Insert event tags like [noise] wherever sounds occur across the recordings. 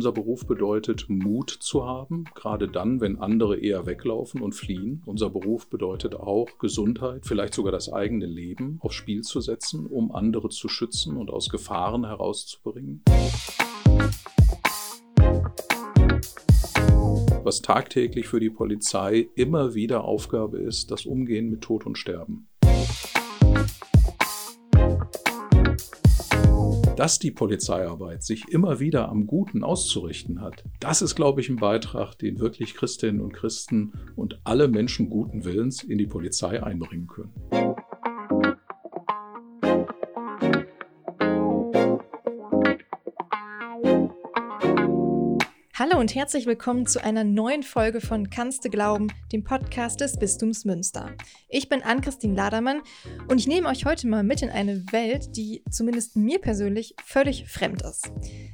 unser Beruf bedeutet, Mut zu haben, gerade dann, wenn andere eher weglaufen und fliehen. Unser Beruf bedeutet auch Gesundheit, vielleicht sogar das eigene Leben aufs Spiel zu setzen, um andere zu schützen und aus Gefahren herauszubringen. Was tagtäglich für die Polizei immer wieder Aufgabe ist, das Umgehen mit Tod und Sterben. Dass die Polizeiarbeit sich immer wieder am Guten auszurichten hat, das ist, glaube ich, ein Beitrag, den wirklich Christinnen und Christen und alle Menschen guten Willens in die Polizei einbringen können. Hallo und herzlich willkommen zu einer neuen Folge von Kannst du glauben, dem Podcast des Bistums Münster. Ich bin Ann-Christine Ladermann und ich nehme euch heute mal mit in eine Welt, die zumindest mir persönlich völlig fremd ist.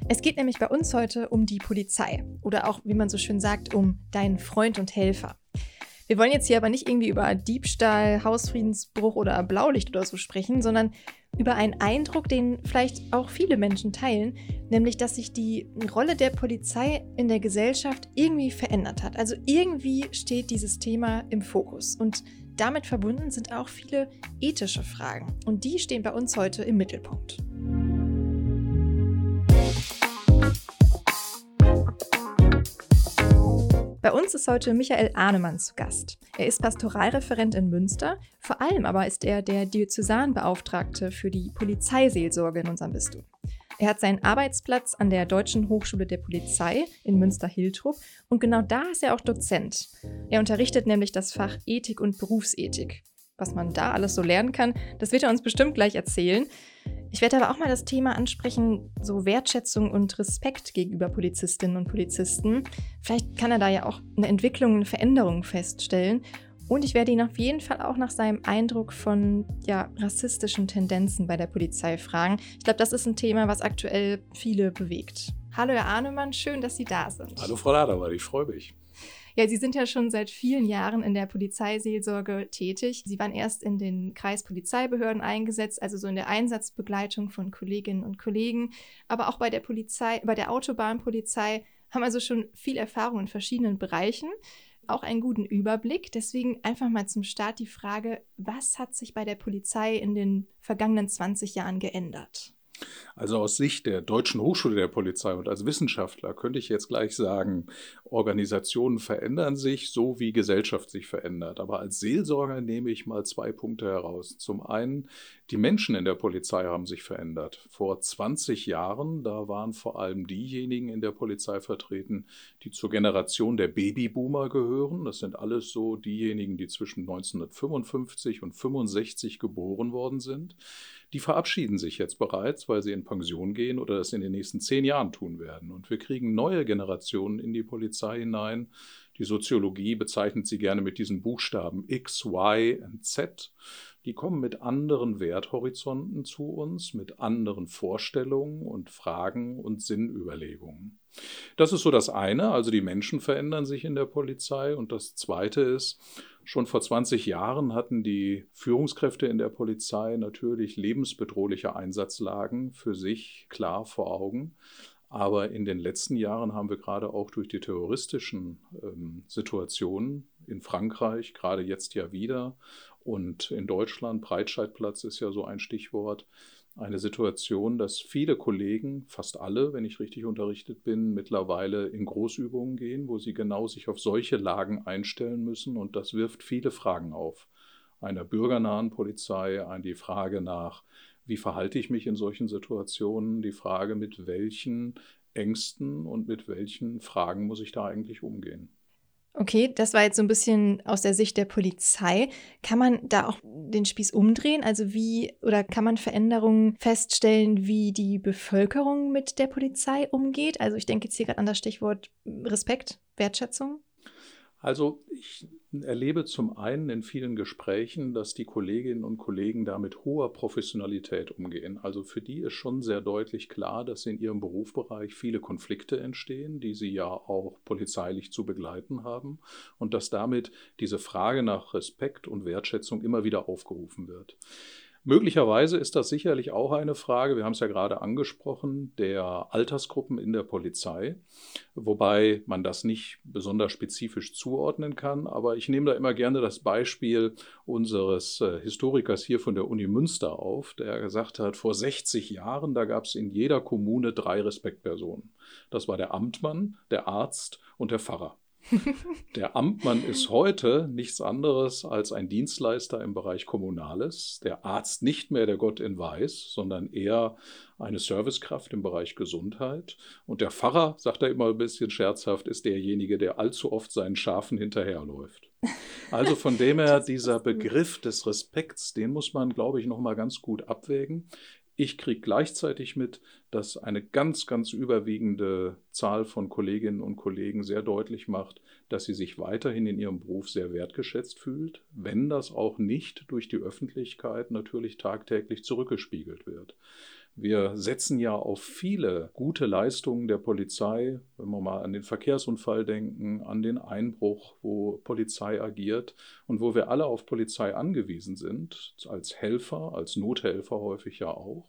Es geht nämlich bei uns heute um die Polizei oder auch, wie man so schön sagt, um deinen Freund und Helfer. Wir wollen jetzt hier aber nicht irgendwie über Diebstahl, Hausfriedensbruch oder Blaulicht oder so sprechen, sondern über einen Eindruck, den vielleicht auch viele Menschen teilen, nämlich dass sich die Rolle der Polizei in der Gesellschaft irgendwie verändert hat. Also irgendwie steht dieses Thema im Fokus und damit verbunden sind auch viele ethische Fragen und die stehen bei uns heute im Mittelpunkt. Bei uns ist heute Michael Ahnemann zu Gast. Er ist Pastoralreferent in Münster, vor allem aber ist er der Diözesanbeauftragte für die Polizeiseelsorge in unserem Bistum. Er hat seinen Arbeitsplatz an der Deutschen Hochschule der Polizei in Münster-Hiltrup und genau da ist er auch Dozent. Er unterrichtet nämlich das Fach Ethik und Berufsethik. Was man da alles so lernen kann, das wird er uns bestimmt gleich erzählen. Ich werde aber auch mal das Thema ansprechen, so Wertschätzung und Respekt gegenüber Polizistinnen und Polizisten. Vielleicht kann er da ja auch eine Entwicklung, eine Veränderung feststellen. Und ich werde ihn auf jeden Fall auch nach seinem Eindruck von ja, rassistischen Tendenzen bei der Polizei fragen. Ich glaube, das ist ein Thema, was aktuell viele bewegt. Hallo, Herr Arnemann, schön, dass Sie da sind. Hallo, Frau Ladermann, ich freue mich. Ja, Sie sind ja schon seit vielen Jahren in der Polizeiseelsorge tätig. Sie waren erst in den Kreispolizeibehörden eingesetzt, also so in der Einsatzbegleitung von Kolleginnen und Kollegen, aber auch bei der Polizei, bei der Autobahnpolizei haben also schon viel Erfahrung in verschiedenen Bereichen auch einen guten Überblick. Deswegen einfach mal zum Start die Frage, was hat sich bei der Polizei in den vergangenen 20 Jahren geändert? Also aus Sicht der Deutschen Hochschule der Polizei und als Wissenschaftler könnte ich jetzt gleich sagen, Organisationen verändern sich, so wie Gesellschaft sich verändert. Aber als Seelsorger nehme ich mal zwei Punkte heraus. Zum einen, die Menschen in der Polizei haben sich verändert. Vor 20 Jahren, da waren vor allem diejenigen in der Polizei vertreten, die zur Generation der Babyboomer gehören. Das sind alles so diejenigen, die zwischen 1955 und 65 geboren worden sind die verabschieden sich jetzt bereits, weil sie in Pension gehen oder das in den nächsten zehn Jahren tun werden. Und wir kriegen neue Generationen in die Polizei hinein. Die Soziologie bezeichnet sie gerne mit diesen Buchstaben X, Y und Z. Die kommen mit anderen Werthorizonten zu uns, mit anderen Vorstellungen und Fragen und Sinnüberlegungen. Das ist so das eine, also die Menschen verändern sich in der Polizei. Und das zweite ist, Schon vor 20 Jahren hatten die Führungskräfte in der Polizei natürlich lebensbedrohliche Einsatzlagen für sich klar vor Augen. Aber in den letzten Jahren haben wir gerade auch durch die terroristischen ähm, Situationen in Frankreich, gerade jetzt ja wieder, und in Deutschland, Breitscheidplatz ist ja so ein Stichwort, eine Situation, dass viele Kollegen, fast alle, wenn ich richtig unterrichtet bin, mittlerweile in Großübungen gehen, wo sie genau sich auf solche Lagen einstellen müssen. Und das wirft viele Fragen auf. Einer bürgernahen Polizei, die Frage nach, wie verhalte ich mich in solchen Situationen, die Frage, mit welchen Ängsten und mit welchen Fragen muss ich da eigentlich umgehen. Okay, das war jetzt so ein bisschen aus der Sicht der Polizei. Kann man da auch den Spieß umdrehen? Also wie oder kann man Veränderungen feststellen, wie die Bevölkerung mit der Polizei umgeht? Also ich denke jetzt hier gerade an das Stichwort Respekt, Wertschätzung. Also ich erlebe zum einen in vielen Gesprächen, dass die Kolleginnen und Kollegen da mit hoher Professionalität umgehen. Also für die ist schon sehr deutlich klar, dass in ihrem Berufsbereich viele Konflikte entstehen, die sie ja auch polizeilich zu begleiten haben und dass damit diese Frage nach Respekt und Wertschätzung immer wieder aufgerufen wird. Möglicherweise ist das sicherlich auch eine Frage, wir haben es ja gerade angesprochen, der Altersgruppen in der Polizei, wobei man das nicht besonders spezifisch zuordnen kann. Aber ich nehme da immer gerne das Beispiel unseres äh, Historikers hier von der Uni Münster auf, der gesagt hat, vor 60 Jahren, da gab es in jeder Kommune drei Respektpersonen. Das war der Amtmann, der Arzt und der Pfarrer. Der Amtmann ist heute nichts anderes als ein Dienstleister im Bereich Kommunales. Der Arzt nicht mehr der Gott in Weiß, sondern eher eine Servicekraft im Bereich Gesundheit. Und der Pfarrer, sagt er immer ein bisschen scherzhaft, ist derjenige, der allzu oft seinen Schafen hinterherläuft. Also von dem her, [laughs] dieser Begriff des Respekts, den muss man, glaube ich, nochmal ganz gut abwägen. Ich kriege gleichzeitig mit, dass eine ganz, ganz überwiegende Zahl von Kolleginnen und Kollegen sehr deutlich macht, dass sie sich weiterhin in ihrem Beruf sehr wertgeschätzt fühlt, wenn das auch nicht durch die Öffentlichkeit natürlich tagtäglich zurückgespiegelt wird. Wir setzen ja auf viele gute Leistungen der Polizei, wenn wir mal an den Verkehrsunfall denken, an den Einbruch, wo Polizei agiert und wo wir alle auf Polizei angewiesen sind, als Helfer, als Nothelfer häufig ja auch.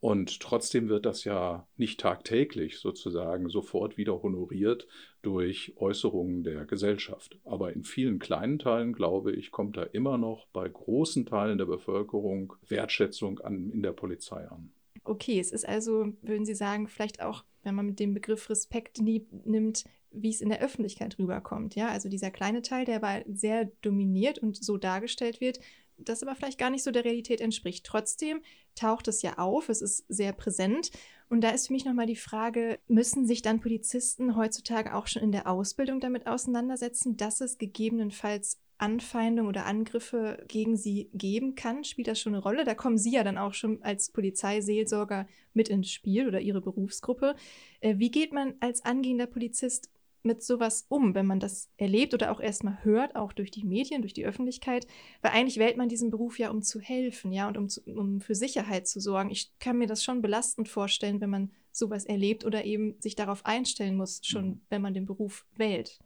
Und trotzdem wird das ja nicht tagtäglich sozusagen sofort wieder honoriert durch Äußerungen der Gesellschaft. Aber in vielen kleinen Teilen, glaube ich, kommt da immer noch bei großen Teilen der Bevölkerung Wertschätzung an, in der Polizei an okay. Es ist also, würden Sie sagen, vielleicht auch, wenn man mit dem Begriff Respekt nimmt, wie es in der Öffentlichkeit rüberkommt. Ja, also dieser kleine Teil, der aber sehr dominiert und so dargestellt wird, das aber vielleicht gar nicht so der Realität entspricht. Trotzdem taucht es ja auf, es ist sehr präsent. Und da ist für mich nochmal die Frage, müssen sich dann Polizisten heutzutage auch schon in der Ausbildung damit auseinandersetzen, dass es gegebenenfalls Anfeindungen oder Angriffe gegen sie geben kann, spielt das schon eine Rolle. Da kommen Sie ja dann auch schon als Polizeiseelsorger mit ins Spiel oder Ihre Berufsgruppe. Äh, wie geht man als angehender Polizist mit sowas um, wenn man das erlebt oder auch erstmal hört, auch durch die Medien, durch die Öffentlichkeit? Weil eigentlich wählt man diesen Beruf ja, um zu helfen, ja, und um, zu, um für Sicherheit zu sorgen. Ich kann mir das schon belastend vorstellen, wenn man sowas erlebt oder eben sich darauf einstellen muss, schon mhm. wenn man den Beruf wählt.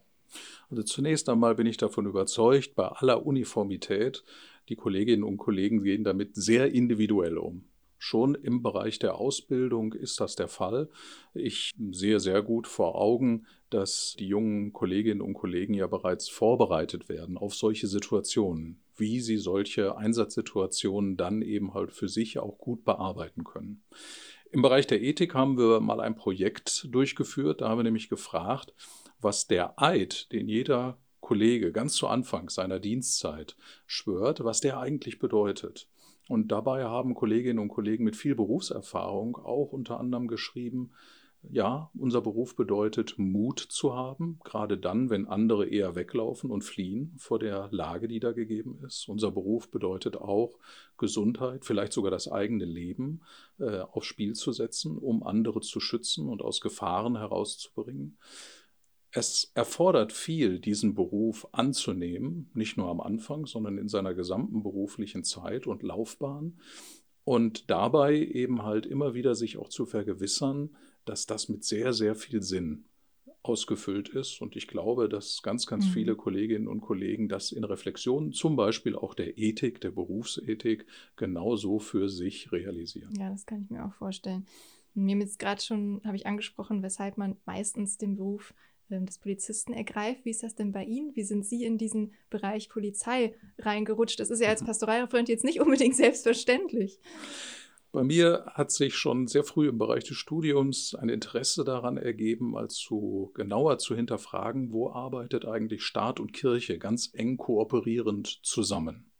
Also zunächst einmal bin ich davon überzeugt, bei aller Uniformität, die Kolleginnen und Kollegen gehen damit sehr individuell um. Schon im Bereich der Ausbildung ist das der Fall. Ich sehe sehr gut vor Augen, dass die jungen Kolleginnen und Kollegen ja bereits vorbereitet werden auf solche Situationen, wie sie solche Einsatzsituationen dann eben halt für sich auch gut bearbeiten können. Im Bereich der Ethik haben wir mal ein Projekt durchgeführt. Da haben wir nämlich gefragt, was der Eid, den jeder Kollege ganz zu Anfang seiner Dienstzeit schwört, was der eigentlich bedeutet. Und dabei haben Kolleginnen und Kollegen mit viel Berufserfahrung auch unter anderem geschrieben, ja, unser Beruf bedeutet Mut zu haben, gerade dann, wenn andere eher weglaufen und fliehen vor der Lage, die da gegeben ist. Unser Beruf bedeutet auch Gesundheit, vielleicht sogar das eigene Leben äh, aufs Spiel zu setzen, um andere zu schützen und aus Gefahren herauszubringen. Es erfordert viel, diesen Beruf anzunehmen, nicht nur am Anfang, sondern in seiner gesamten beruflichen Zeit und Laufbahn. Und dabei eben halt immer wieder sich auch zu vergewissern, dass das mit sehr, sehr viel Sinn ausgefüllt ist. Und ich glaube, dass ganz, ganz mhm. viele Kolleginnen und Kollegen das in Reflexion, zum Beispiel auch der Ethik, der Berufsethik, genauso für sich realisieren. Ja, das kann ich mir auch vorstellen. Mir jetzt gerade schon, habe ich angesprochen, weshalb man meistens den Beruf des Polizisten ergreift. Wie ist das denn bei Ihnen? Wie sind Sie in diesen Bereich Polizei reingerutscht? Das ist ja als Pastoralreferent jetzt nicht [laughs] unbedingt selbstverständlich. Bei mir hat sich schon sehr früh im Bereich des Studiums ein Interesse daran ergeben, mal zu genauer zu hinterfragen, wo arbeitet eigentlich Staat und Kirche ganz eng kooperierend zusammen.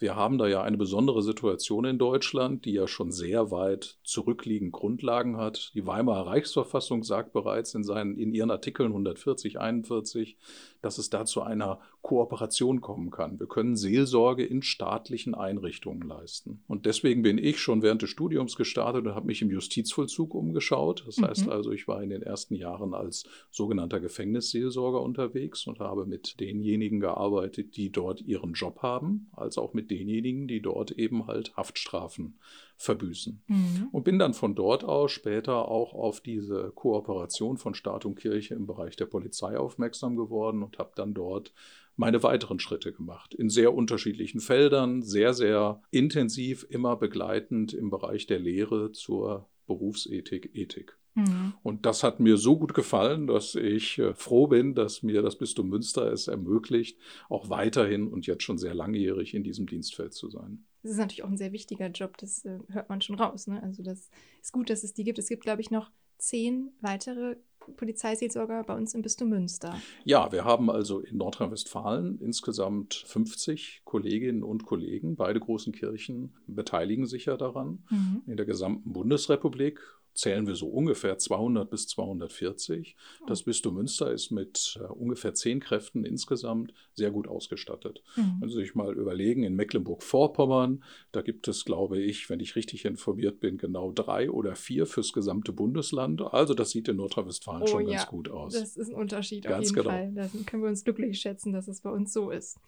Wir haben da ja eine besondere Situation in Deutschland, die ja schon sehr weit zurückliegend Grundlagen hat. Die Weimarer Reichsverfassung sagt bereits in, seinen, in ihren Artikeln 140, 41, dass es da zu einer Kooperation kommen kann. Wir können Seelsorge in staatlichen Einrichtungen leisten. Und deswegen bin ich schon während des Studiums gestartet und habe mich im Justizvollzug umgeschaut. Das mhm. heißt also, ich war in den ersten Jahren als sogenannter Gefängnisseelsorger unterwegs und habe mit denjenigen gearbeitet, die dort ihren Job haben, als auch mit denjenigen, die dort eben halt Haftstrafen verbüßen. Mhm. Und bin dann von dort aus später auch auf diese Kooperation von Staat und Kirche im Bereich der Polizei aufmerksam geworden und habe dann dort meine weiteren Schritte gemacht. In sehr unterschiedlichen Feldern, sehr, sehr intensiv, immer begleitend im Bereich der Lehre zur Berufsethik, Ethik. Mhm. Und das hat mir so gut gefallen, dass ich äh, froh bin, dass mir das Bistum Münster es ermöglicht, auch weiterhin und jetzt schon sehr langjährig in diesem Dienstfeld zu sein. Das ist natürlich auch ein sehr wichtiger Job, das äh, hört man schon raus. Ne? Also das ist gut, dass es die gibt. Es gibt, glaube ich, noch zehn weitere Polizeiseelsorger bei uns im Bistum Münster. Ja, wir haben also in Nordrhein-Westfalen insgesamt 50 Kolleginnen und Kollegen. Beide großen Kirchen beteiligen sich ja daran. Mhm. In der gesamten Bundesrepublik zählen wir so ungefähr 200 bis 240. Das Bistum Münster ist mit äh, ungefähr zehn Kräften insgesamt sehr gut ausgestattet. Mhm. Wenn Sie sich mal überlegen, in Mecklenburg-Vorpommern, da gibt es, glaube ich, wenn ich richtig informiert bin, genau drei oder vier fürs gesamte Bundesland. Also das sieht in Nordrhein-Westfalen oh, schon ja. ganz gut aus. Das ist ein Unterschied ganz auf jeden genau. Fall. Da können wir uns glücklich schätzen, dass es bei uns so ist.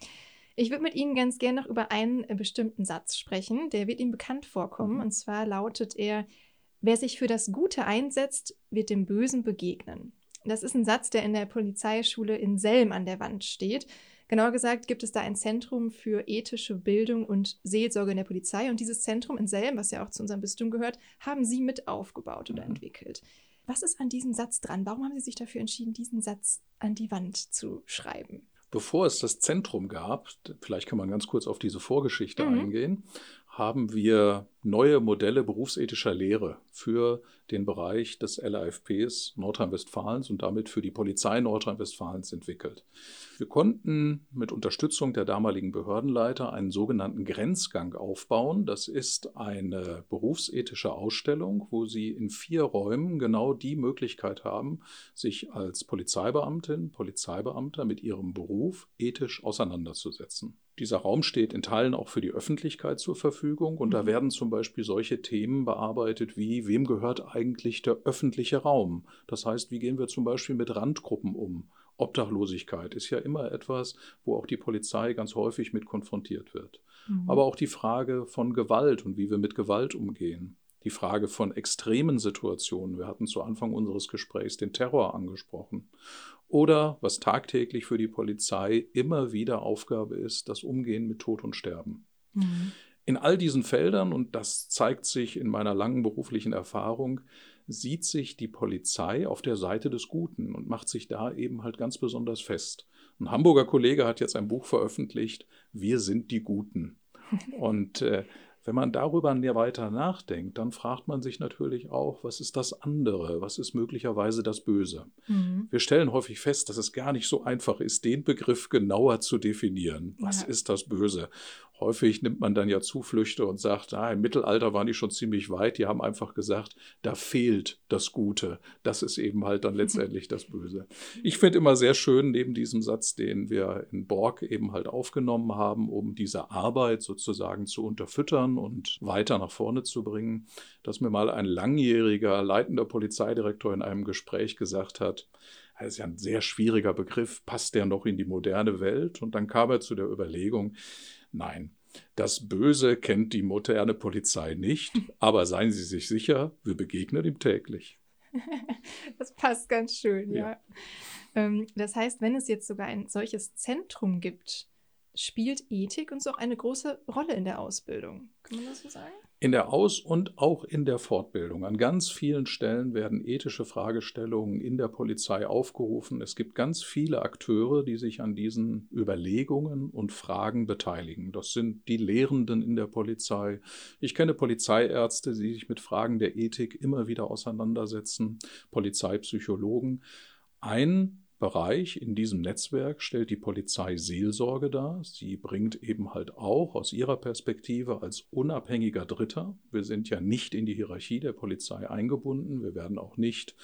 Ich würde mit Ihnen ganz gerne noch über einen äh, bestimmten Satz sprechen. Der wird Ihnen bekannt vorkommen. Mhm. Und zwar lautet er, Wer sich für das Gute einsetzt, wird dem Bösen begegnen. Das ist ein Satz, der in der Polizeischule in Selm an der Wand steht. Genauer gesagt gibt es da ein Zentrum für ethische Bildung und Seelsorge in der Polizei. Und dieses Zentrum in Selm, was ja auch zu unserem Bistum gehört, haben Sie mit aufgebaut oder mhm. entwickelt. Was ist an diesem Satz dran? Warum haben Sie sich dafür entschieden, diesen Satz an die Wand zu schreiben? Bevor es das Zentrum gab, vielleicht kann man ganz kurz auf diese Vorgeschichte mhm. eingehen, haben wir neue Modelle berufsethischer Lehre für den Bereich des LAFPs Nordrhein-Westfalens und damit für die Polizei Nordrhein-Westfalens entwickelt. Wir konnten mit Unterstützung der damaligen Behördenleiter einen sogenannten Grenzgang aufbauen. Das ist eine berufsethische Ausstellung, wo Sie in vier Räumen genau die Möglichkeit haben, sich als Polizeibeamtin, Polizeibeamter mit Ihrem Beruf ethisch auseinanderzusetzen. Dieser Raum steht in Teilen auch für die Öffentlichkeit zur Verfügung und mhm. da werden zum Beispiel solche Themen bearbeitet wie, wem gehört eigentlich der öffentliche Raum? Das heißt, wie gehen wir zum Beispiel mit Randgruppen um? Obdachlosigkeit ist ja immer etwas, wo auch die Polizei ganz häufig mit konfrontiert wird. Mhm. Aber auch die Frage von Gewalt und wie wir mit Gewalt umgehen. Die Frage von extremen Situationen. Wir hatten zu Anfang unseres Gesprächs den Terror angesprochen oder was tagtäglich für die Polizei immer wieder Aufgabe ist, das Umgehen mit Tod und Sterben. Mhm. In all diesen Feldern, und das zeigt sich in meiner langen beruflichen Erfahrung, sieht sich die Polizei auf der Seite des Guten und macht sich da eben halt ganz besonders fest. Ein Hamburger Kollege hat jetzt ein Buch veröffentlicht, Wir sind die Guten. [laughs] Und äh, wenn man darüber weiter nachdenkt, dann fragt man sich natürlich auch, was ist das andere? Was ist möglicherweise das Böse? Mhm. Wir stellen häufig fest, dass es gar nicht so einfach ist, den Begriff genauer zu definieren. Was ja. ist das Böse? Häufig nimmt man dann ja Zuflüchte und sagt, ah, im Mittelalter waren die schon ziemlich weit. Die haben einfach gesagt, da fehlt das Gute. Das ist eben halt dann letztendlich das Böse. Ich finde immer sehr schön, neben diesem Satz, den wir in Borg eben halt aufgenommen haben, um diese Arbeit sozusagen zu unterfüttern und weiter nach vorne zu bringen, dass mir mal ein langjähriger leitender Polizeidirektor in einem Gespräch gesagt hat, das ist ja ein sehr schwieriger Begriff, passt der noch in die moderne Welt? Und dann kam er zu der Überlegung, Nein, das Böse kennt die moderne Polizei nicht, [laughs] aber seien Sie sich sicher, wir begegnen ihm täglich. [laughs] Das passt ganz schön, ja. ja. Ähm, das heißt, wenn es jetzt sogar ein solches Zentrum gibt, spielt Ethik uns auch eine große Rolle in der Ausbildung. Kann man das so sagen? In der Aus- und auch in der Fortbildung. An ganz vielen Stellen werden ethische Fragestellungen in der Polizei aufgerufen. Es gibt ganz viele Akteure, die sich an diesen Überlegungen und Fragen beteiligen. Das sind die Lehrenden in der Polizei. Ich kenne Polizeiärzte, die sich mit Fragen der Ethik immer wieder auseinandersetzen, Polizeipsychologen. Ein Bereich in diesem Netzwerk stellt die Polizei Seelsorge dar. Sie bringt eben halt auch aus ihrer Perspektive als unabhängiger Dritter, wir sind ja nicht in die Hierarchie der Polizei eingebunden, wir werden auch nicht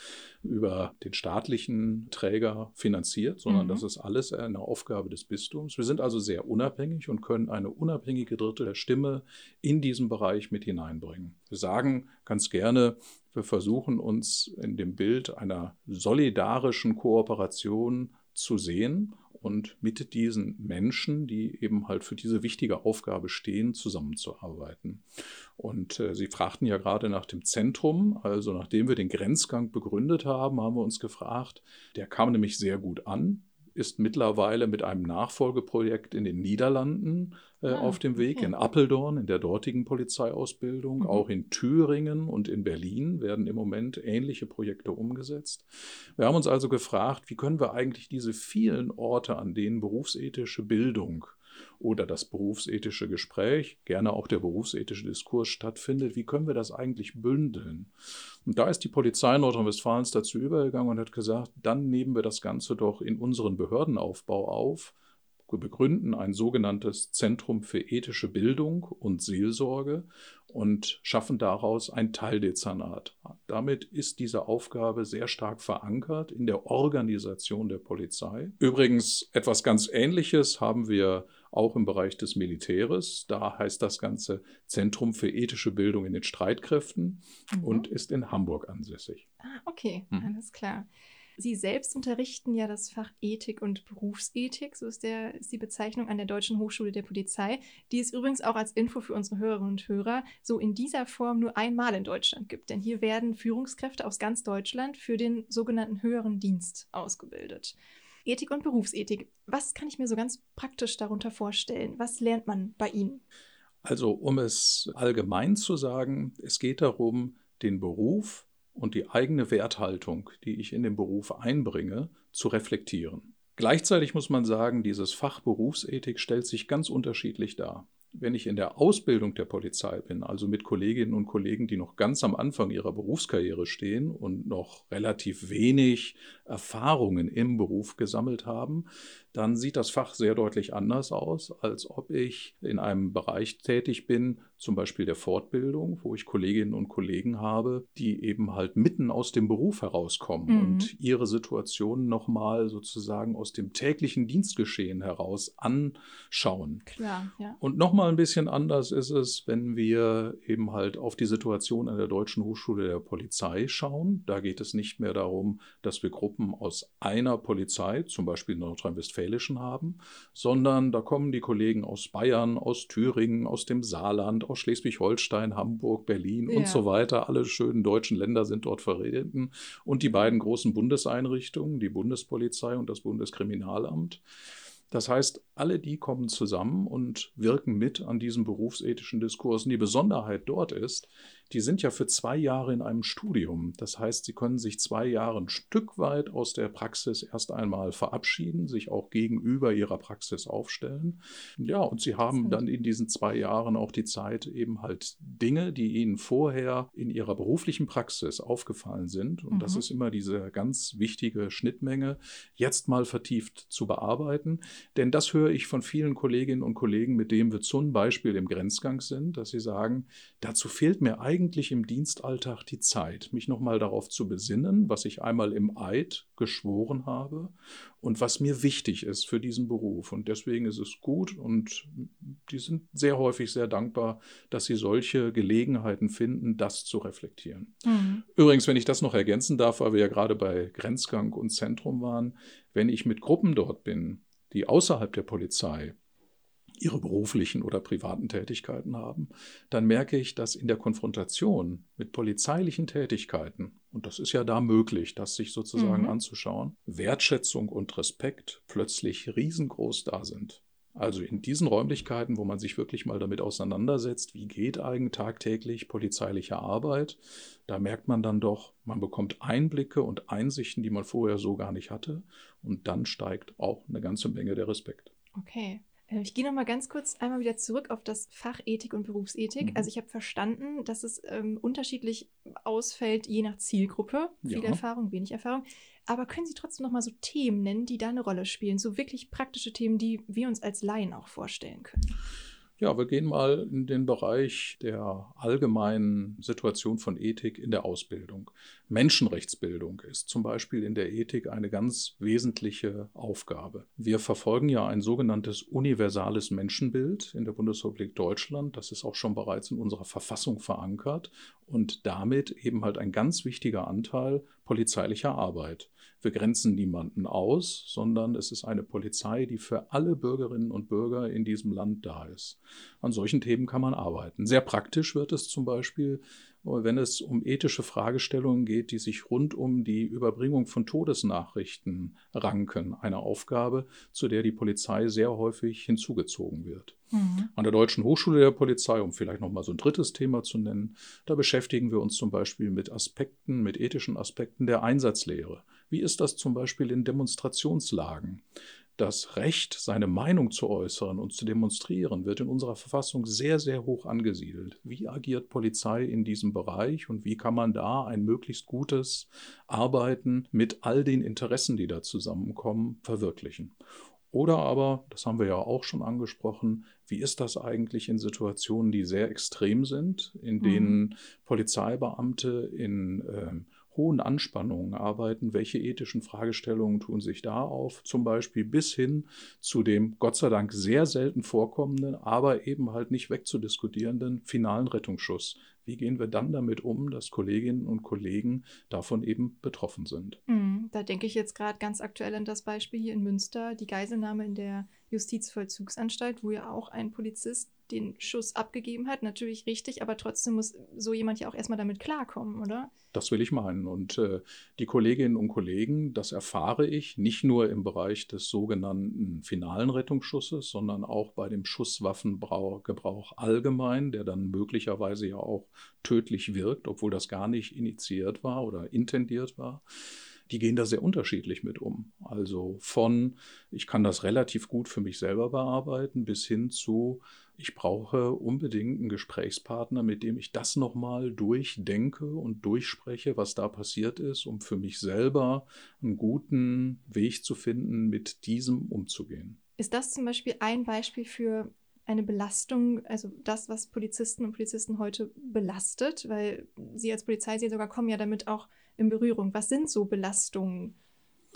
über den staatlichen Träger finanziert, sondern mhm. das ist alles eine Aufgabe des Bistums. Wir sind also sehr unabhängig und können eine unabhängige dritte Stimme in diesem Bereich mit hineinbringen. Wir sagen ganz gerne, wir versuchen uns in dem Bild einer solidarischen Kooperation zu sehen und mit diesen Menschen, die eben halt für diese wichtige Aufgabe stehen, zusammenzuarbeiten. Und äh, Sie fragten ja gerade nach dem Zentrum. Also nachdem wir den Grenzgang begründet haben, haben wir uns gefragt, der kam nämlich sehr gut an ist mittlerweile mit einem Nachfolgeprojekt in den Niederlanden äh, ah, auf dem Weg, okay. in Appeldorn, in der dortigen Polizeiausbildung. Mhm. Auch in Thüringen und in Berlin werden im Moment ähnliche Projekte umgesetzt. Wir haben uns also gefragt, wie können wir eigentlich diese vielen Orte, an denen berufsethische Bildung oder das berufsethische Gespräch, gerne auch der berufsethische Diskurs stattfindet, wie können wir das eigentlich bündeln? Und da ist die Polizei Nordrhein-Westfalens dazu übergegangen und hat gesagt, dann nehmen wir das Ganze doch in unseren Behördenaufbau auf begründen ein sogenanntes Zentrum für ethische Bildung und Seelsorge und schaffen daraus ein Teildezernat. Damit ist diese Aufgabe sehr stark verankert in der Organisation der Polizei. Übrigens etwas ganz Ähnliches haben wir auch im Bereich des Militäres. Da heißt das Ganze Zentrum für ethische Bildung in den Streitkräften mhm. und ist in Hamburg ansässig. Ah, okay, mhm. alles klar. Sie selbst unterrichten ja das Fach Ethik und Berufsethik, so ist, der, ist die Bezeichnung an der Deutschen Hochschule der Polizei, die es übrigens auch als Info für unsere Hörerinnen und Hörer so in dieser Form nur einmal in Deutschland gibt. Denn hier werden Führungskräfte aus ganz Deutschland für den sogenannten höheren Dienst ausgebildet. Ethik und Berufsethik. Was kann ich mir so ganz praktisch darunter vorstellen? Was lernt man bei Ihnen? Also, um es allgemein zu sagen, es geht darum, den Beruf und die eigene Werthaltung, die ich in den Beruf einbringe, zu reflektieren. Gleichzeitig muss man sagen, dieses Fach Berufsethik stellt sich ganz unterschiedlich dar wenn ich in der Ausbildung der Polizei bin, also mit Kolleginnen und Kollegen, die noch ganz am Anfang ihrer Berufskarriere stehen und noch relativ wenig Erfahrungen im Beruf gesammelt haben, dann sieht das Fach sehr deutlich anders aus, als ob ich in einem Bereich tätig bin, zum Beispiel der Fortbildung, wo ich Kolleginnen und Kollegen habe, die eben halt mitten aus dem Beruf herauskommen mhm. und ihre Situation nochmal sozusagen aus dem täglichen Dienstgeschehen heraus anschauen. Klar, ja. Und nochmal ein bisschen anders ist es, wenn wir eben halt auf die Situation an der Deutschen Hochschule der Polizei schauen. Da geht es nicht mehr darum, dass wir Gruppen aus einer Polizei, zum Beispiel nordrhein-westfälischen haben, sondern da kommen die Kollegen aus Bayern, aus Thüringen, aus dem Saarland, aus Schleswig-Holstein, Hamburg, Berlin ja. und so weiter. Alle schönen deutschen Länder sind dort vertreten. Und die beiden großen Bundeseinrichtungen, die Bundespolizei und das Bundeskriminalamt. Das heißt, alle die kommen zusammen und wirken mit an diesem berufsethischen Diskurs. Und die Besonderheit dort ist, die sind ja für zwei Jahre in einem Studium. Das heißt, sie können sich zwei Jahre ein Stück weit aus der Praxis erst einmal verabschieden, sich auch gegenüber ihrer Praxis aufstellen. Ja, und sie haben dann in diesen zwei Jahren auch die Zeit, eben halt Dinge, die ihnen vorher in ihrer beruflichen Praxis aufgefallen sind, und mhm. das ist immer diese ganz wichtige Schnittmenge, jetzt mal vertieft zu bearbeiten. Denn das höre ich von vielen Kolleginnen und Kollegen, mit denen wir zum Beispiel im Grenzgang sind, dass sie sagen, dazu fehlt mir eigentlich eigentlich im Dienstalltag die Zeit, mich nochmal darauf zu besinnen, was ich einmal im Eid geschworen habe und was mir wichtig ist für diesen Beruf. Und deswegen ist es gut und die sind sehr häufig sehr dankbar, dass sie solche Gelegenheiten finden, das zu reflektieren. Mhm. Übrigens, wenn ich das noch ergänzen darf, weil wir ja gerade bei Grenzgang und Zentrum waren, wenn ich mit Gruppen dort bin, die außerhalb der Polizei ihre beruflichen oder privaten Tätigkeiten haben, dann merke ich, dass in der Konfrontation mit polizeilichen Tätigkeiten, und das ist ja da möglich, das sich sozusagen mhm. anzuschauen, Wertschätzung und Respekt plötzlich riesengroß da sind. Also in diesen Räumlichkeiten, wo man sich wirklich mal damit auseinandersetzt, wie geht eigentlich tagtäglich polizeiliche Arbeit, da merkt man dann doch, man bekommt Einblicke und Einsichten, die man vorher so gar nicht hatte. Und dann steigt auch eine ganze Menge der Respekt. Okay. Äh, ich gehe noch mal ganz kurz einmal wieder zurück auf das Fach Ethik und Berufsethik. Mhm. Also ich habe verstanden, dass es ähm, unterschiedlich ausfällt, je nach Zielgruppe. Viel ja. Erfahrung, wenig Erfahrung. Aber können Sie trotzdem noch mal so Themen nennen, die da eine Rolle spielen? So wirklich praktische Themen, die wir uns als Laien auch vorstellen können. Ja, wir gehen mal in den Bereich der allgemeinen Situation von Ethik in der Ausbildung. Menschenrechtsbildung ist zum Beispiel in der Ethik eine ganz wesentliche Aufgabe. Wir verfolgen ja ein sogenanntes universales Menschenbild in der Bundesrepublik Deutschland. Das ist auch schon bereits in unserer Verfassung verankert und damit eben halt ein ganz wichtiger Anteil polizeilicher Arbeit. Wir grenzen niemanden aus, sondern es ist eine Polizei, die für alle Bürgerinnen und Bürger in diesem Land da ist. An solchen Themen kann man arbeiten. Sehr praktisch wird es zum Beispiel, wenn es um ethische Fragestellungen geht, die sich rund um die Überbringung von Todesnachrichten ranken. Eine Aufgabe, zu der die Polizei sehr häufig hinzugezogen wird. Mhm. An der Deutschen Hochschule der Polizei, um vielleicht noch mal so ein drittes Thema zu nennen, da beschäftigen wir uns zum Beispiel mit Aspekten, mit ethischen Aspekten der Einsatzlehre. Wie ist das zum Beispiel in Demonstrationslagen? Das Recht, seine Meinung zu äußern und zu demonstrieren, wird in unserer Verfassung sehr, sehr hoch angesiedelt. Wie agiert Polizei in diesem Bereich und wie kann man da ein möglichst gutes Arbeiten mit all den Interessen, die da zusammenkommen, verwirklichen? Oder aber, das haben wir ja auch schon angesprochen, wie ist das eigentlich in Situationen, die sehr extrem sind, in denen mhm. Polizeibeamte in äh, hohen Anspannungen arbeiten, welche ethischen Fragestellungen tun sich da auf, zum Beispiel bis hin zu dem Gott sei Dank sehr selten vorkommenden, aber eben halt nicht wegzudiskutierenden finalen Rettungsschuss. Wie gehen wir dann damit um, dass Kolleginnen und Kollegen davon eben betroffen sind? Mhm, da denke ich jetzt gerade ganz aktuell an das Beispiel hier in Münster, die Geiselnahme in der Justizvollzugsanstalt, wo ja auch ein Polizist den Schuss abgegeben hat. Natürlich richtig, aber trotzdem muss so jemand ja auch erstmal damit klarkommen, oder? Das will ich meinen. Und äh, die Kolleginnen und Kollegen, das erfahre ich nicht nur im Bereich des sogenannten finalen Rettungsschusses, sondern auch bei dem Schusswaffengebrauch allgemein, der dann möglicherweise ja auch tödlich wirkt, obwohl das gar nicht initiiert war oder intendiert war die gehen da sehr unterschiedlich mit um. Also von, ich kann das relativ gut für mich selber bearbeiten, bis hin zu, ich brauche unbedingt einen Gesprächspartner, mit dem ich das nochmal durchdenke und durchspreche, was da passiert ist, um für mich selber einen guten Weg zu finden, mit diesem umzugehen. Ist das zum Beispiel ein Beispiel für eine Belastung, also das, was Polizisten und Polizisten heute belastet, weil Sie als Polizeiseelsorger kommen ja damit auch in Berührung. Was sind so Belastungen,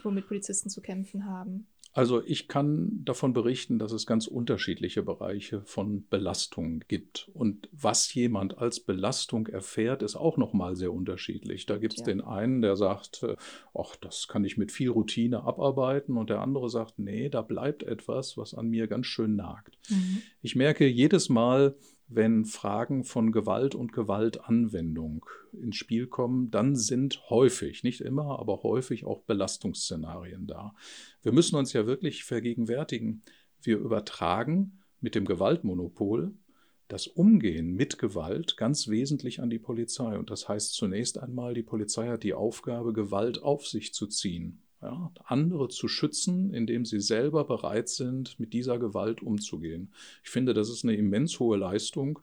womit Polizisten zu kämpfen haben? Also ich kann davon berichten, dass es ganz unterschiedliche Bereiche von Belastung gibt. Und was jemand als Belastung erfährt, ist auch nochmal sehr unterschiedlich. Da gibt es ja. den einen, der sagt, äh, ach, das kann ich mit viel Routine abarbeiten. Und der andere sagt, nee, da bleibt etwas, was an mir ganz schön nagt. Mhm. Ich merke jedes Mal, wenn Fragen von Gewalt und Gewaltanwendung ins Spiel kommen, dann sind häufig, nicht immer, aber häufig auch Belastungsszenarien da. Wir müssen uns ja wirklich vergegenwärtigen, wir übertragen mit dem Gewaltmonopol das Umgehen mit Gewalt ganz wesentlich an die Polizei. Und das heißt zunächst einmal, die Polizei hat die Aufgabe, Gewalt auf sich zu ziehen ja, andere zu schützen, indem sie selber bereit sind, mit dieser Gewalt umzugehen. Ich finde, das ist eine immens hohe Leistung.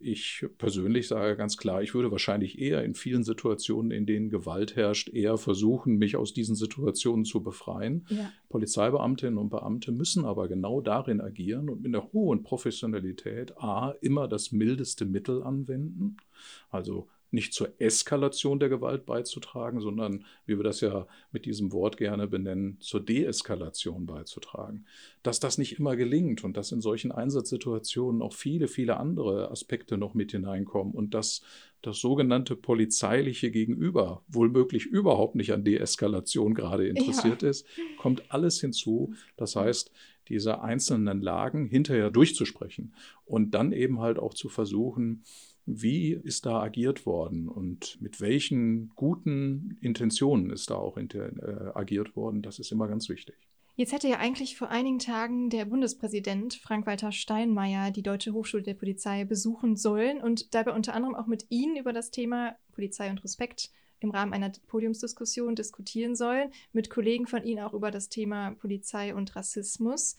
Ich persönlich sage ganz klar, ich würde wahrscheinlich eher in vielen Situationen, in denen Gewalt herrscht, eher versuchen, mich aus diesen Situationen zu befreien. Ja. Polizeibeamtinnen und Beamte müssen aber genau darin agieren und mit einer hohen Professionalität A immer das mildeste Mittel anwenden. Also nicht zur Eskalation der Gewalt beizutragen, sondern, wie wir das ja mit diesem Wort gerne benennen, zur Deeskalation beizutragen. Dass das nicht immer gelingt und dass in solchen Einsatzsituationen auch viele, viele andere Aspekte noch mit hineinkommen und dass das sogenannte polizeiliche Gegenüber wohlmöglich überhaupt nicht an Deeskalation gerade interessiert ja. ist, kommt alles hinzu. Das heißt, diese einzelnen Lagen hinterher durchzusprechen und dann eben halt auch zu versuchen, wie ist da agiert worden und mit welchen guten Intentionen ist da auch inter, äh, agiert worden, das ist immer ganz wichtig. Jetzt hätte ja eigentlich vor einigen Tagen der Bundespräsident Frank-Walter Steinmeier die Deutsche Hochschule der Polizei besuchen sollen und dabei unter anderem auch mit Ihnen über das Thema Polizei und Respekt im Rahmen einer Podiumsdiskussion diskutieren sollen, mit Kollegen von Ihnen auch über das Thema Polizei und Rassismus.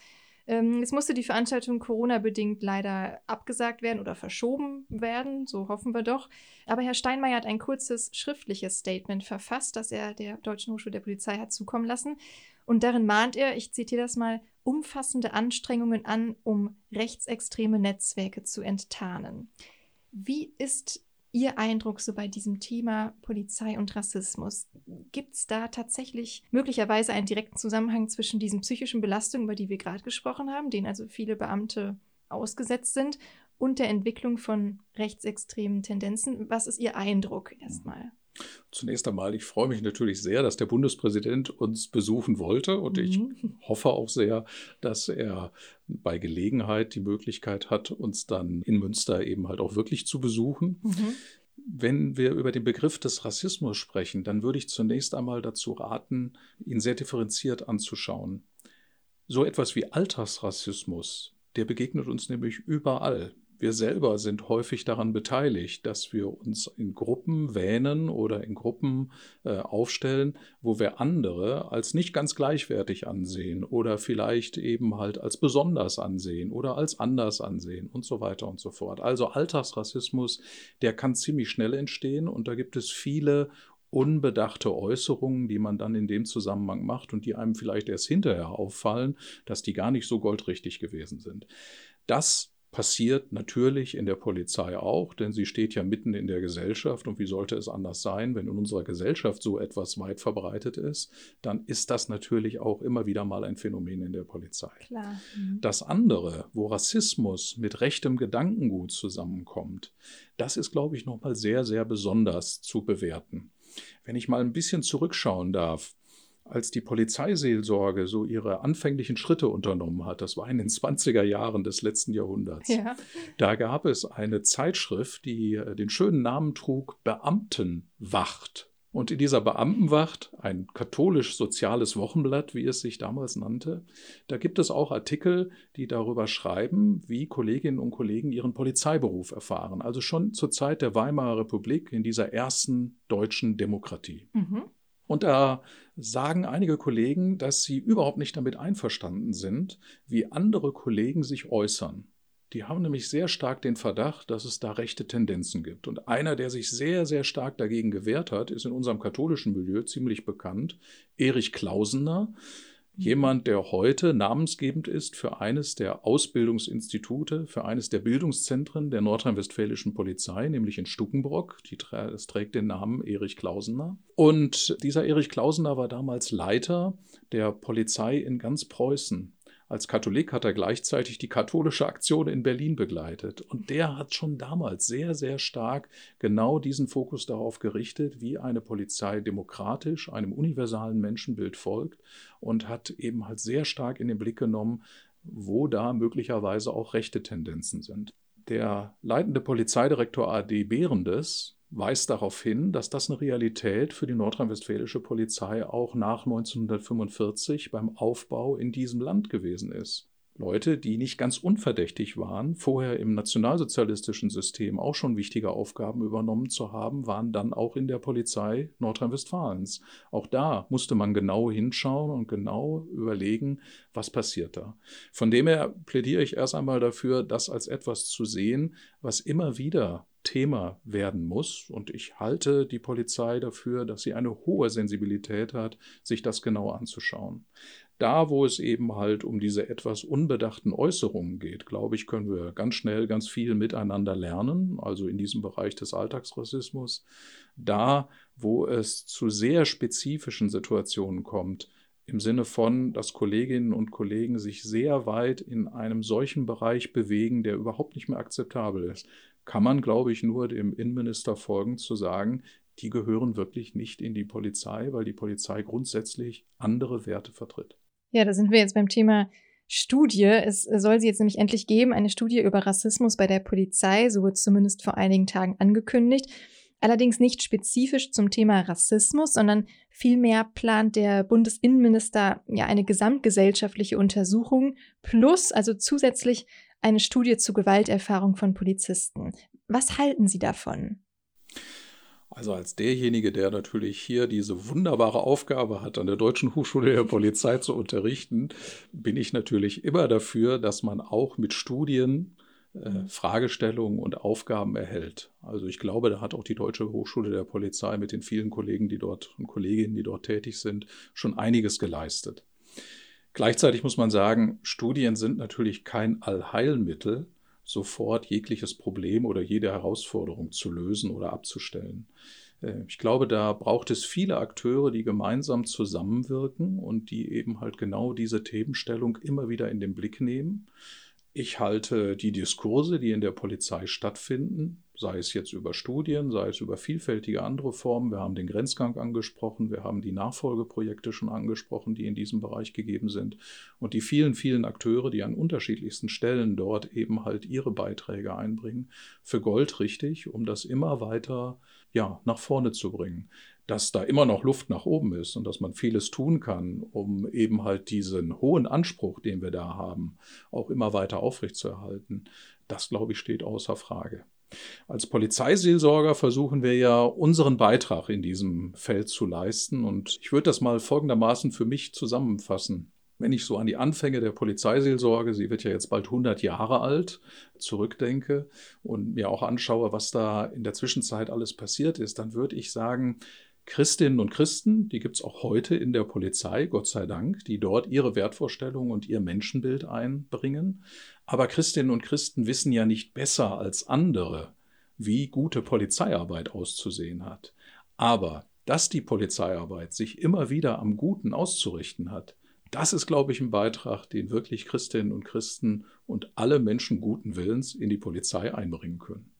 Ähm, es musste die Veranstaltung Corona-bedingt leider abgesagt werden oder verschoben werden, so hoffen wir doch. Aber Herr Steinmeier hat ein kurzes schriftliches Statement verfasst, das er der Deutschen Hochschule der Polizei hat zukommen lassen. Und darin mahnt er, ich zitiere das mal, umfassende Anstrengungen an, um rechtsextreme Netzwerke zu enttarnen. Wie ist Ihr Eindruck so bei diesem Thema Polizei und Rassismus? Gibt es da tatsächlich möglicherweise einen direkten Zusammenhang zwischen diesen psychischen Belastungen, über die wir gerade gesprochen haben, denen also viele Beamte ausgesetzt sind, und der Entwicklung von rechtsextremen Tendenzen? Was ist Ihr Eindruck erstmal? Zunächst einmal, ich freue mich natürlich sehr, dass der Bundespräsident uns besuchen wollte und mhm. ich hoffe auch sehr, dass er bei Gelegenheit die Möglichkeit hat, uns dann in Münster eben halt auch wirklich zu besuchen. Mhm. Wenn wir über den Begriff des Rassismus sprechen, dann würde ich zunächst einmal dazu raten, ihn sehr differenziert anzuschauen. So etwas wie Alltagsrassismus, der begegnet uns nämlich überall. Wir selber sind häufig daran beteiligt, dass wir uns in Gruppen wähnen oder in Gruppen äh, aufstellen, wo wir andere als nicht ganz gleichwertig ansehen oder vielleicht eben halt als besonders ansehen oder als anders ansehen und so weiter und so fort. Also Alltagsrassismus, der kann ziemlich schnell entstehen und da gibt es viele unbedachte Äußerungen, die man dann in dem Zusammenhang macht und die einem vielleicht erst hinterher auffallen, dass die gar nicht so goldrichtig gewesen sind. Das passiert natürlich in der Polizei auch, denn sie steht ja mitten in der Gesellschaft und wie sollte es anders sein, wenn in unserer Gesellschaft so etwas weit verbreitet ist, dann ist das natürlich auch immer wieder mal ein Phänomen in der Polizei. Klar. Mhm. Das andere, wo Rassismus mit rechtem Gedankengut zusammenkommt, das ist, glaube ich, nochmal sehr, sehr besonders zu bewerten. Wenn ich mal ein bisschen zurückschauen darf, als die Polizeiseelsorge so ihre anfänglichen Schritte unternommen hat, das war in den 20er Jahren des letzten Jahrhunderts, ja. da gab es eine Zeitschrift, die äh, den schönen Namen trug Beamtenwacht. Und in dieser Beamtenwacht, ein katholisch-soziales Wochenblatt, wie es sich damals nannte, da gibt es auch Artikel, die darüber schreiben, wie Kolleginnen und Kollegen ihren Polizeiberuf erfahren. Also schon zur Zeit der Weimarer Republik in dieser ersten deutschen Demokratie. Mhm. Und da sagen einige Kollegen, dass sie überhaupt nicht damit einverstanden sind, wie andere Kollegen sich äußern. Die haben nämlich sehr stark den Verdacht, dass es da rechte Tendenzen gibt. Und einer, der sich sehr, sehr stark dagegen gewehrt hat, ist in unserem katholischen Milieu ziemlich bekannt, Erich Klausener. Jemand, der heute namensgebend ist für eines der Ausbildungsinstitute, für eines der Bildungszentren der nordrhein-westfälischen Polizei, nämlich in Stuckenbrock. Die, es trägt den Namen Erich Klausener. Und dieser Erich Klausener war damals Leiter der Polizei in ganz Preußen. Als Katholik hat er gleichzeitig die katholische Aktion in Berlin begleitet. Und der hat schon damals sehr, sehr stark genau diesen Fokus darauf gerichtet, wie eine Polizei demokratisch einem universalen Menschenbild folgt und hat eben halt sehr stark in den Blick genommen, wo da möglicherweise auch rechte Tendenzen sind. Der leitende Polizeidirektor AD Behrendes weist darauf hin, dass das eine Realität für die nordrhein-westfälische Polizei auch nach 1945 beim Aufbau in diesem Land gewesen ist. Leute, die nicht ganz unverdächtig waren, vorher im nationalsozialistischen System auch schon wichtige Aufgaben übernommen zu haben, waren dann auch in der Polizei Nordrhein-Westfalens. Auch da musste man genau hinschauen und genau überlegen, was passiert da. Von dem her plädiere ich erst einmal dafür, das als etwas zu sehen, was immer wieder Thema werden muss. Und ich halte die Polizei dafür, dass sie eine hohe Sensibilität hat, sich das genau anzuschauen. Da, wo es eben halt um diese etwas unbedachten Äußerungen geht, glaube ich, können wir ganz schnell ganz viel miteinander lernen, also in diesem Bereich des Alltagsrassismus. Da, wo es zu sehr spezifischen Situationen kommt, im Sinne von, dass Kolleginnen und Kollegen sich sehr weit in einem solchen Bereich bewegen, der überhaupt nicht mehr akzeptabel ist, kann man, glaube ich, nur dem Innenminister folgen, zu sagen, die gehören wirklich nicht in die Polizei, weil die Polizei grundsätzlich andere Werte vertritt. Ja, da sind wir jetzt beim Thema Studie. Es soll sie jetzt nämlich endlich geben, eine Studie über Rassismus bei der Polizei, so wird zumindest vor einigen Tagen angekündigt. Allerdings nicht spezifisch zum Thema Rassismus, sondern vielmehr plant der Bundesinnenminister ja eine gesamtgesellschaftliche Untersuchung plus, also zusätzlich eine Studie zur Gewalterfahrung von Polizisten. Was halten Sie davon? Also als derjenige, der natürlich hier diese wunderbare Aufgabe hat, an der Deutschen Hochschule der Polizei zu unterrichten, bin ich natürlich immer dafür, dass man auch mit Studien äh, Fragestellungen und Aufgaben erhält. Also ich glaube, da hat auch die Deutsche Hochschule der Polizei mit den vielen Kollegen, die dort und Kolleginnen, die dort tätig sind, schon einiges geleistet. Gleichzeitig muss man sagen, Studien sind natürlich kein Allheilmittel, sofort jegliches Problem oder jede Herausforderung zu lösen oder abzustellen. Äh, ich glaube, da braucht es viele Akteure, die gemeinsam zusammenwirken und die eben halt genau diese Themenstellung immer wieder in den Blick nehmen. Ich halte die Diskurse, die in der Polizei stattfinden, sei es jetzt über Studien, sei es über vielfältige andere Formen. Wir haben den Grenzgang angesprochen, wir haben die Nachfolgeprojekte schon angesprochen, die in diesem Bereich gegeben sind und die vielen, vielen Akteure, die an unterschiedlichsten Stellen dort eben halt ihre Beiträge einbringen, für Gold richtig, um das immer weiter ja, nach vorne zu bringen dass da immer noch Luft nach oben ist und dass man vieles tun kann, um eben halt diesen hohen Anspruch, den wir da haben, auch immer weiter aufrechtzuerhalten, das, glaube ich, steht außer Frage. Als Polizeiseelsorger versuchen wir ja unseren Beitrag in diesem Feld zu leisten und ich würde das mal folgendermaßen für mich zusammenfassen. Wenn ich so an die Anfänge der Polizeiseelsorge, sie wird ja jetzt bald 100 Jahre alt, zurückdenke und mir auch anschaue, was da in der Zwischenzeit alles passiert ist, dann würde ich sagen, Christinnen und Christen, die gibt es auch heute in der Polizei, Gott sei Dank, die dort ihre Wertvorstellungen und ihr Menschenbild einbringen. Aber Christinnen und Christen wissen ja nicht besser als andere, wie gute Polizeiarbeit auszusehen hat. Aber dass die Polizeiarbeit sich immer wieder am Guten auszurichten hat, das ist, glaube ich, ein Beitrag, den wirklich Christinnen und Christen und alle Menschen guten Willens in die Polizei einbringen können.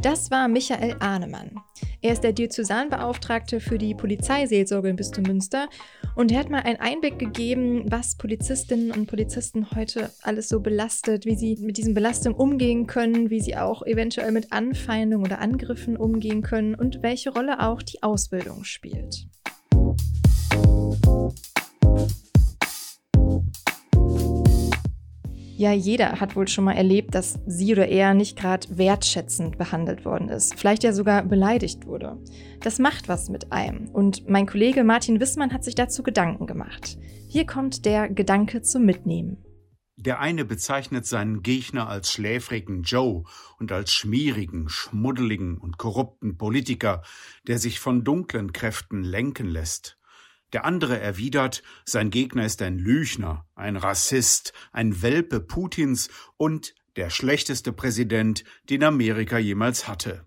Das war Michael Ahnemann. Er ist der Diözesanbeauftragte für die Polizeiseelsorge im Bistum Münster und er hat mal einen Einblick gegeben, was Polizistinnen und Polizisten heute alles so belastet, wie sie mit diesen Belastungen umgehen können, wie sie auch eventuell mit Anfeindungen oder Angriffen umgehen können und welche Rolle auch die Ausbildung spielt. Ja, jeder hat wohl schon mal erlebt, dass sie oder er nicht gerade wertschätzend behandelt worden ist, vielleicht ja sogar beleidigt wurde. Das macht was mit einem und mein Kollege Martin Wissmann hat sich dazu Gedanken gemacht. Hier kommt der Gedanke zum Mitnehmen. Der eine bezeichnet seinen Gegner als schläfrigen Joe und als schmierigen, schmuddeligen und korrupten Politiker, der sich von dunklen Kräften lenken lässt. Der andere erwidert, sein Gegner ist ein Lüchner, ein Rassist, ein Welpe Putins und der schlechteste Präsident, den Amerika jemals hatte.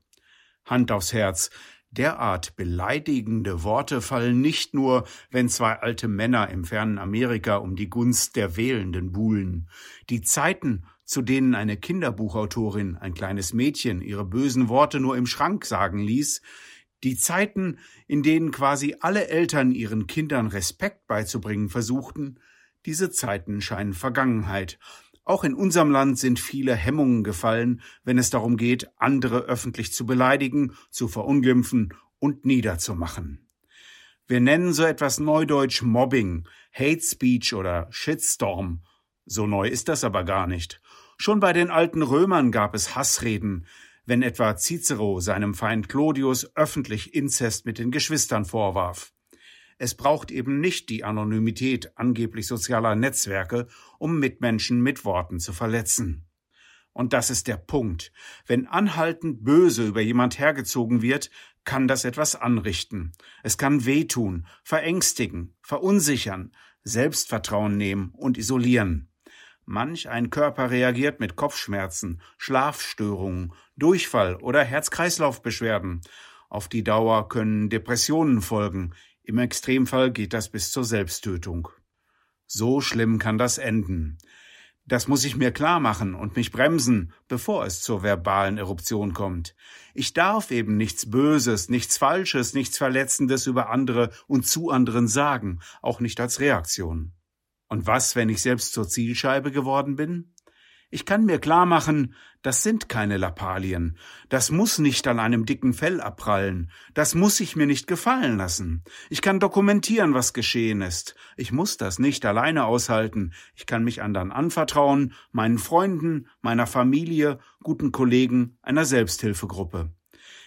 Hand aufs Herz, derart beleidigende Worte fallen nicht nur, wenn zwei alte Männer im fernen Amerika um die Gunst der Wählenden buhlen. Die Zeiten, zu denen eine Kinderbuchautorin, ein kleines Mädchen, ihre bösen Worte nur im Schrank sagen ließ, die Zeiten, in denen quasi alle Eltern ihren Kindern Respekt beizubringen versuchten, diese Zeiten scheinen Vergangenheit. Auch in unserem Land sind viele Hemmungen gefallen, wenn es darum geht, andere öffentlich zu beleidigen, zu verunglimpfen und niederzumachen. Wir nennen so etwas neudeutsch Mobbing, Hate Speech oder Shitstorm. So neu ist das aber gar nicht. Schon bei den alten Römern gab es Hassreden, wenn etwa Cicero seinem Feind Clodius öffentlich Inzest mit den Geschwistern vorwarf. Es braucht eben nicht die Anonymität angeblich sozialer Netzwerke, um Mitmenschen mit Worten zu verletzen. Und das ist der Punkt. Wenn anhaltend böse über jemand hergezogen wird, kann das etwas anrichten. Es kann wehtun, verängstigen, verunsichern, Selbstvertrauen nehmen und isolieren. Manch ein Körper reagiert mit Kopfschmerzen, Schlafstörungen, Durchfall oder Herz-Kreislauf-Beschwerden. Auf die Dauer können Depressionen folgen. Im Extremfall geht das bis zur Selbsttötung. So schlimm kann das enden. Das muss ich mir klar machen und mich bremsen, bevor es zur verbalen Eruption kommt. Ich darf eben nichts Böses, nichts Falsches, nichts Verletzendes über andere und zu anderen sagen, auch nicht als Reaktion. Und was, wenn ich selbst zur Zielscheibe geworden bin? Ich kann mir klar machen, das sind keine Lappalien. Das muss nicht an einem dicken Fell abprallen. Das muss ich mir nicht gefallen lassen. Ich kann dokumentieren, was geschehen ist. Ich muss das nicht alleine aushalten. Ich kann mich anderen anvertrauen, meinen Freunden, meiner Familie, guten Kollegen, einer Selbsthilfegruppe.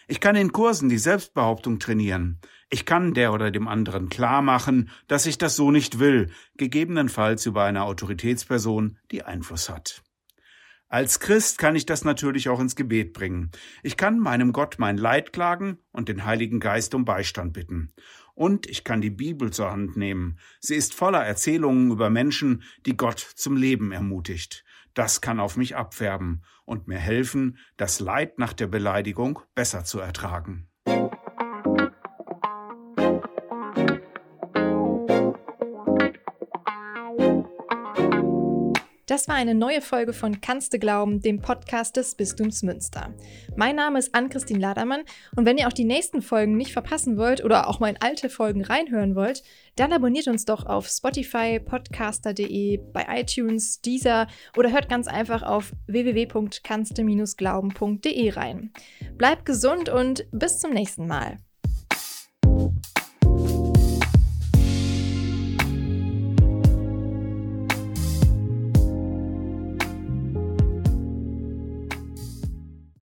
Ich kann in Kursen die Selbstbehauptung trainieren. Ich kann der oder dem anderen klar machen, dass ich das so nicht will, gegebenenfalls über eine Autoritätsperson, die Einfluss hat. Als Christ kann ich das natürlich auch ins Gebet bringen. Ich kann meinem Gott mein Leid klagen und den Heiligen Geist um Beistand bitten. Und ich kann die Bibel zur Hand nehmen. Sie ist voller Erzählungen über Menschen, die Gott zum Leben ermutigt. Das kann auf mich abfärben und mir helfen, das Leid nach der Beleidigung besser zu ertragen. Das war eine neue Folge von Kannst du glauben, dem Podcast des Bistums Münster. Mein Name ist Ann-Christine Ladermann und wenn ihr auch die nächsten Folgen nicht verpassen wollt oder auch mal in alte Folgen reinhören wollt, dann abonniert uns doch auf Spotify, podcaster.de, bei iTunes, Deezer oder hört ganz einfach auf www.kannste-glauben.de rein. Bleibt gesund und bis zum nächsten Mal.